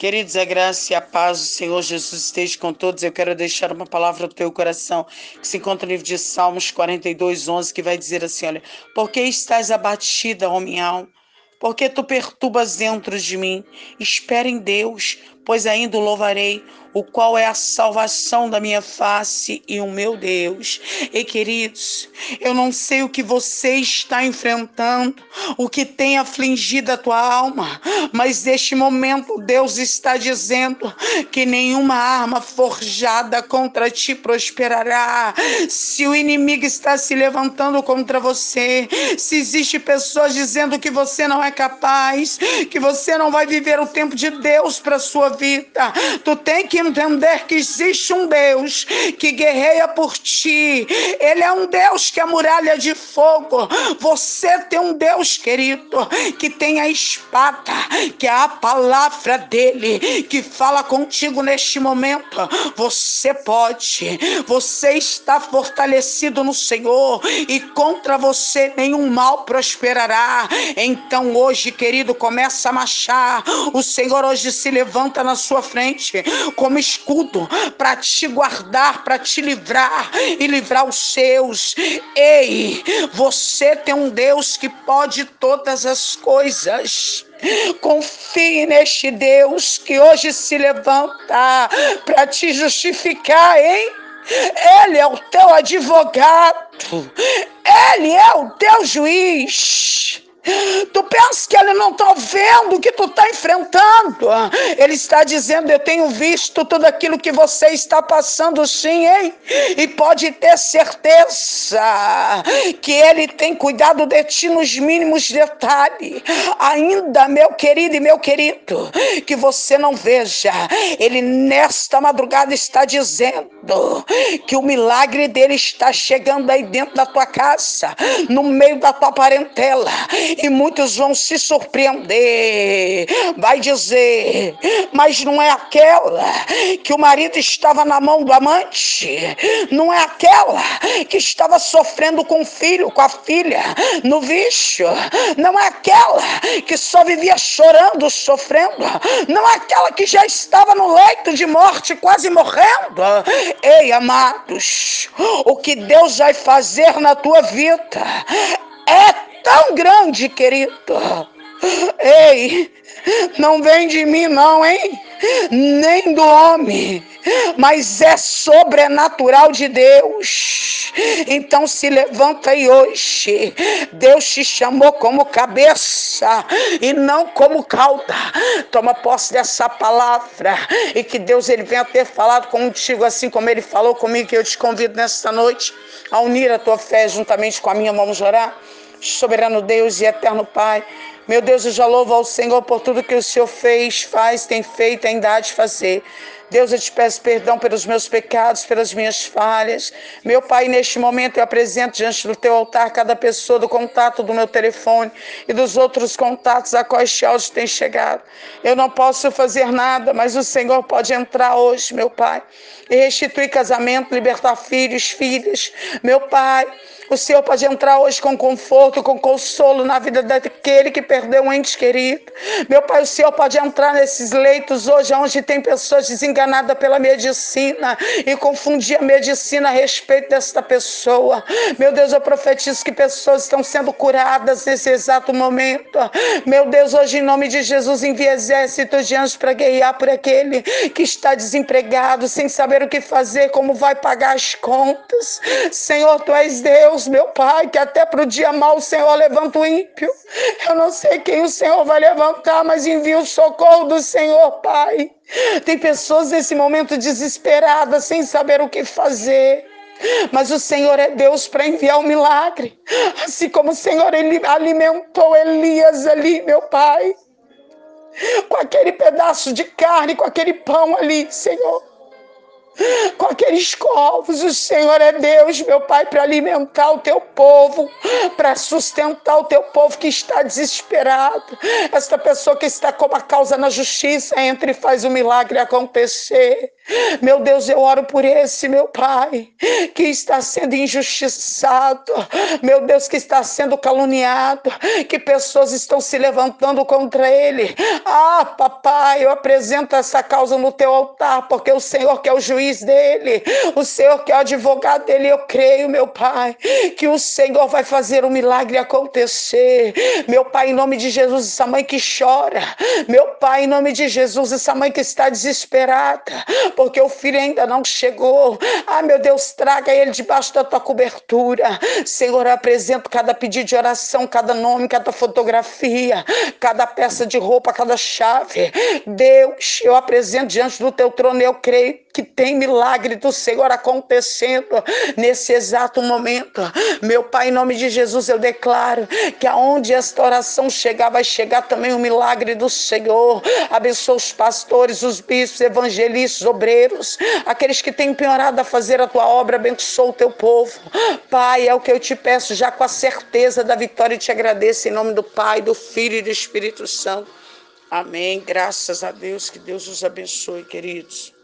Queridos, a graça e a paz do Senhor Jesus esteja com todos. Eu quero deixar uma palavra no teu coração, que se encontra no livro de Salmos 42, 11, que vai dizer assim: Olha, por que estás abatida, ó minha alma? Por que tu perturbas dentro de mim? Espera em Deus, pois ainda o louvarei o qual é a salvação da minha face e o meu Deus. E queridos, eu não sei o que você está enfrentando, o que tem afligido a tua alma, mas neste momento Deus está dizendo que nenhuma arma forjada contra ti prosperará. Se o inimigo está se levantando contra você, se existe pessoas dizendo que você não é capaz, que você não vai viver o tempo de Deus para sua vida, tu tem que entender que existe um Deus que guerreia por ti. Ele é um Deus que é muralha de fogo. Você tem um Deus, querido, que tem a espada, que é a palavra dele, que fala contigo neste momento. Você pode, você está fortalecido no Senhor e contra você nenhum mal prosperará. Então hoje, querido, começa a marchar. O Senhor hoje se levanta na sua frente como escudo para te guardar, para te livrar e livrar os seus. Ei, você tem um Deus que pode todas as coisas. Confie neste Deus que hoje se levanta para te justificar, hein? Ele é o teu advogado, ele é o teu juiz. Tu pensa que ele não está vendo o que tu está enfrentando? Ele está dizendo: Eu tenho visto tudo aquilo que você está passando, sim, hein? E pode ter certeza que ele tem cuidado de ti nos mínimos detalhes. Ainda, meu querido e meu querido, que você não veja, ele nesta madrugada está dizendo que o milagre dele está chegando aí dentro da tua casa, no meio da tua parentela e muitos vão se surpreender. Vai dizer, mas não é aquela que o marido estava na mão do amante, não é aquela que estava sofrendo com o filho, com a filha, no vício, não é aquela que só vivia chorando, sofrendo, não é aquela que já estava no leito de morte, quase morrendo. Ei, amados, o que Deus vai fazer na tua vida é tão grande, querido. Ei, não vem de mim, não, hein? Nem do homem, mas é sobrenatural de Deus. Então se levanta aí hoje. Deus te chamou como cabeça e não como cauda. Toma posse dessa palavra e que Deus ele venha ter falado contigo assim como ele falou comigo. Que eu te convido nesta noite a unir a tua fé juntamente com a minha. Vamos orar soberano Deus e eterno Pai. Meu Deus, eu já louvo ao Senhor por tudo que o Senhor fez, faz, tem feito, ainda há de fazer. Deus, eu te peço perdão pelos meus pecados, pelas minhas falhas. Meu Pai, neste momento eu apresento diante do teu altar cada pessoa do contato do meu telefone e dos outros contatos a quais este áudio tem chegado. Eu não posso fazer nada, mas o Senhor pode entrar hoje, meu Pai, e restituir casamento, libertar filhos, filhas. Meu Pai, o Senhor pode entrar hoje com conforto, com consolo na vida daquele que perdeu um ente querido. Meu Pai, o Senhor pode entrar nesses leitos hoje, onde tem pessoas desenganadas pela medicina e confundir a medicina a respeito desta pessoa. Meu Deus, eu profetizo que pessoas estão sendo curadas nesse exato momento. Meu Deus, hoje em nome de Jesus, envia exércitos de anjos para guiar por aquele que está desempregado, sem saber o que fazer, como vai pagar as contas. Senhor, tu és Deus. Meu Pai, que até para o dia mal o Senhor levanta o ímpio. Eu não sei quem o Senhor vai levantar, mas envia o socorro do Senhor, Pai. Tem pessoas nesse momento desesperadas, sem saber o que fazer. Mas o Senhor é Deus para enviar o um milagre. Assim como o Senhor ele alimentou Elias ali, meu Pai. Com aquele pedaço de carne, com aquele pão ali, Senhor. Com aqueles covos. O Senhor é Deus, meu Pai, para alimentar o teu povo, para sustentar o teu povo que está desesperado. Esta pessoa que está com uma causa na justiça, entra e faz o milagre acontecer. Meu Deus, eu oro por esse, meu Pai, que está sendo injustiçado, meu Deus, que está sendo caluniado, que pessoas estão se levantando contra ele. Ah, papai, eu apresento essa causa no teu altar, porque o Senhor que é o juiz dele, o Senhor que é o advogado dele, eu creio, meu Pai, que o Senhor vai fazer um milagre acontecer. Meu Pai, em nome de Jesus, essa mãe que chora, meu Pai, em nome de Jesus, essa mãe que está desesperada, porque o filho ainda não chegou. Ah, meu Deus, traga ele debaixo da tua cobertura. Senhor, eu apresento cada pedido de oração, cada nome, cada fotografia, cada peça de roupa, cada chave. Deus, eu apresento diante do teu trono, eu creio que tem milagre do Senhor acontecendo nesse exato momento. Meu Pai, em nome de Jesus, eu declaro que aonde esta oração chegar, vai chegar também o milagre do Senhor. Abençoa os pastores, os bispos, evangelistas, obreiros, aqueles que têm empenhado a fazer a tua obra, abençoa o teu povo. Pai, é o que eu te peço, já com a certeza da vitória, e te agradeço em nome do Pai, do Filho e do Espírito Santo. Amém. Graças a Deus. Que Deus os abençoe, queridos.